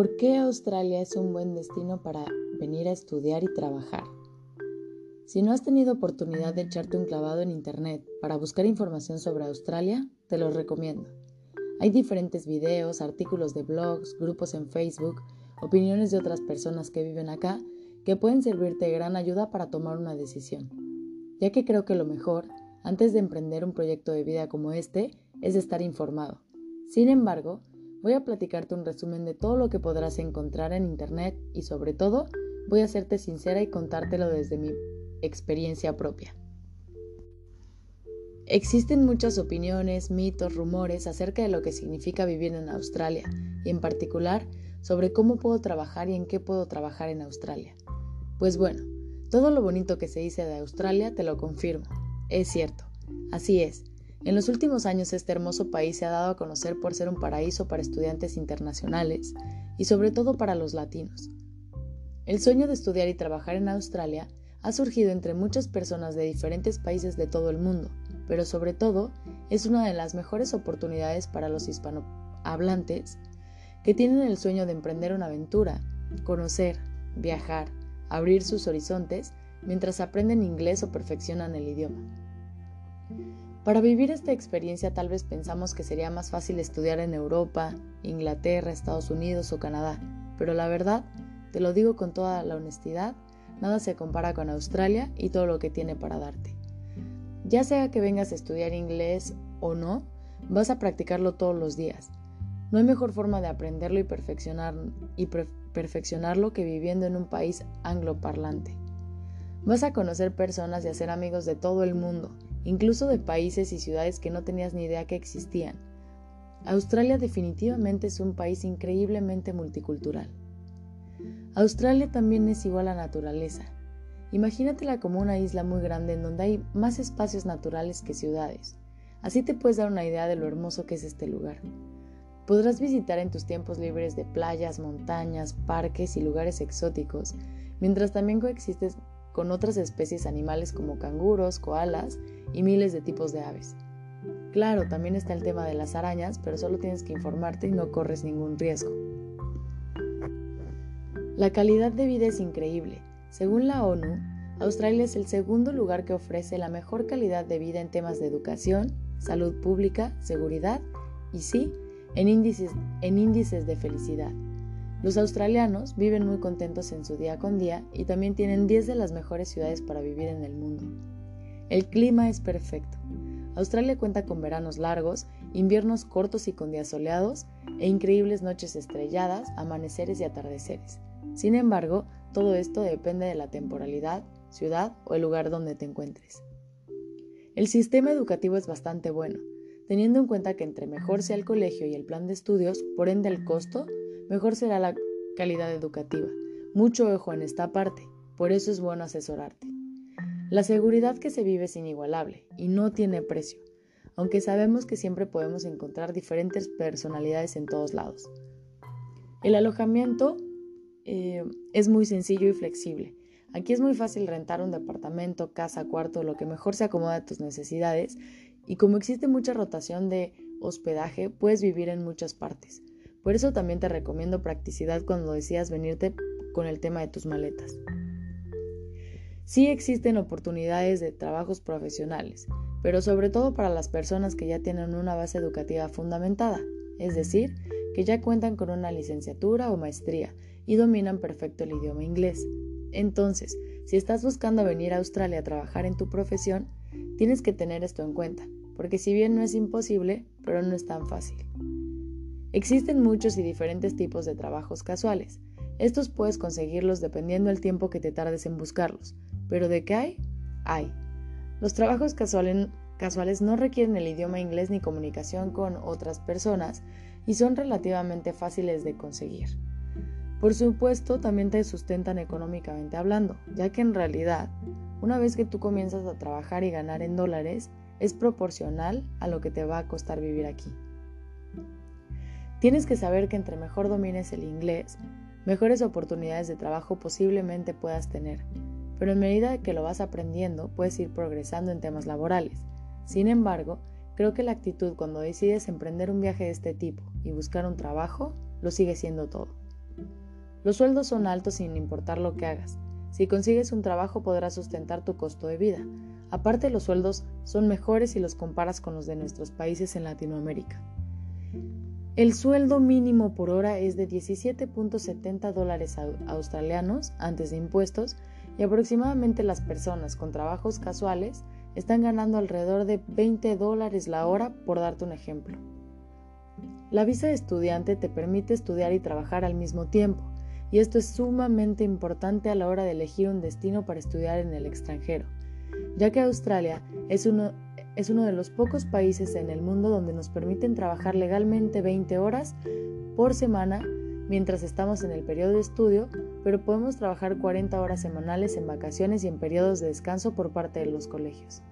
¿Por qué Australia es un buen destino para venir a estudiar y trabajar? Si no has tenido oportunidad de echarte un clavado en Internet para buscar información sobre Australia, te lo recomiendo. Hay diferentes videos, artículos de blogs, grupos en Facebook, opiniones de otras personas que viven acá que pueden servirte de gran ayuda para tomar una decisión, ya que creo que lo mejor, antes de emprender un proyecto de vida como este, es estar informado. Sin embargo, Voy a platicarte un resumen de todo lo que podrás encontrar en Internet y sobre todo voy a serte sincera y contártelo desde mi experiencia propia. Existen muchas opiniones, mitos, rumores acerca de lo que significa vivir en Australia y en particular sobre cómo puedo trabajar y en qué puedo trabajar en Australia. Pues bueno, todo lo bonito que se dice de Australia te lo confirmo. Es cierto. Así es. En los últimos años este hermoso país se ha dado a conocer por ser un paraíso para estudiantes internacionales y sobre todo para los latinos. El sueño de estudiar y trabajar en Australia ha surgido entre muchas personas de diferentes países de todo el mundo, pero sobre todo es una de las mejores oportunidades para los hispanohablantes que tienen el sueño de emprender una aventura, conocer, viajar, abrir sus horizontes mientras aprenden inglés o perfeccionan el idioma. Para vivir esta experiencia tal vez pensamos que sería más fácil estudiar en Europa, Inglaterra, Estados Unidos o Canadá, pero la verdad, te lo digo con toda la honestidad, nada se compara con Australia y todo lo que tiene para darte. Ya sea que vengas a estudiar inglés o no, vas a practicarlo todos los días. No hay mejor forma de aprenderlo y, perfeccionar, y perfeccionarlo que viviendo en un país angloparlante. Vas a conocer personas y hacer amigos de todo el mundo incluso de países y ciudades que no tenías ni idea que existían. Australia definitivamente es un país increíblemente multicultural. Australia también es igual a naturaleza. Imagínatela como una isla muy grande en donde hay más espacios naturales que ciudades. Así te puedes dar una idea de lo hermoso que es este lugar. Podrás visitar en tus tiempos libres de playas, montañas, parques y lugares exóticos, mientras también coexistes con otras especies animales como canguros, koalas y miles de tipos de aves. Claro, también está el tema de las arañas, pero solo tienes que informarte y no corres ningún riesgo. La calidad de vida es increíble. Según la ONU, Australia es el segundo lugar que ofrece la mejor calidad de vida en temas de educación, salud pública, seguridad y sí, en índices, en índices de felicidad. Los australianos viven muy contentos en su día con día y también tienen 10 de las mejores ciudades para vivir en el mundo. El clima es perfecto. Australia cuenta con veranos largos, inviernos cortos y con días soleados, e increíbles noches estrelladas, amaneceres y atardeceres. Sin embargo, todo esto depende de la temporalidad, ciudad o el lugar donde te encuentres. El sistema educativo es bastante bueno, teniendo en cuenta que entre mejor sea el colegio y el plan de estudios, por ende el costo, mejor será la calidad educativa. Mucho ojo en esta parte, por eso es bueno asesorarte. La seguridad que se vive es inigualable y no tiene precio, aunque sabemos que siempre podemos encontrar diferentes personalidades en todos lados. El alojamiento eh, es muy sencillo y flexible. Aquí es muy fácil rentar un departamento, casa, cuarto, lo que mejor se acomoda a tus necesidades y como existe mucha rotación de hospedaje, puedes vivir en muchas partes. Por eso también te recomiendo practicidad cuando decidas venirte con el tema de tus maletas. Sí existen oportunidades de trabajos profesionales, pero sobre todo para las personas que ya tienen una base educativa fundamentada, es decir, que ya cuentan con una licenciatura o maestría y dominan perfecto el idioma inglés. Entonces, si estás buscando venir a Australia a trabajar en tu profesión, tienes que tener esto en cuenta, porque si bien no es imposible, pero no es tan fácil. Existen muchos y diferentes tipos de trabajos casuales. Estos puedes conseguirlos dependiendo del tiempo que te tardes en buscarlos. Pero ¿de qué hay? Hay. Los trabajos casuales no requieren el idioma inglés ni comunicación con otras personas y son relativamente fáciles de conseguir. Por supuesto, también te sustentan económicamente hablando, ya que en realidad, una vez que tú comienzas a trabajar y ganar en dólares, es proporcional a lo que te va a costar vivir aquí. Tienes que saber que entre mejor domines el inglés, mejores oportunidades de trabajo posiblemente puedas tener, pero en medida que lo vas aprendiendo puedes ir progresando en temas laborales. Sin embargo, creo que la actitud cuando decides emprender un viaje de este tipo y buscar un trabajo lo sigue siendo todo. Los sueldos son altos sin importar lo que hagas. Si consigues un trabajo podrás sustentar tu costo de vida. Aparte los sueldos son mejores si los comparas con los de nuestros países en Latinoamérica. El sueldo mínimo por hora es de 17.70 dólares australianos antes de impuestos y aproximadamente las personas con trabajos casuales están ganando alrededor de 20 dólares la hora por darte un ejemplo. La visa de estudiante te permite estudiar y trabajar al mismo tiempo, y esto es sumamente importante a la hora de elegir un destino para estudiar en el extranjero, ya que Australia es uno, es uno de los pocos países en el mundo donde nos permiten trabajar legalmente 20 horas por semana mientras estamos en el periodo de estudio, pero podemos trabajar 40 horas semanales en vacaciones y en periodos de descanso por parte de los colegios.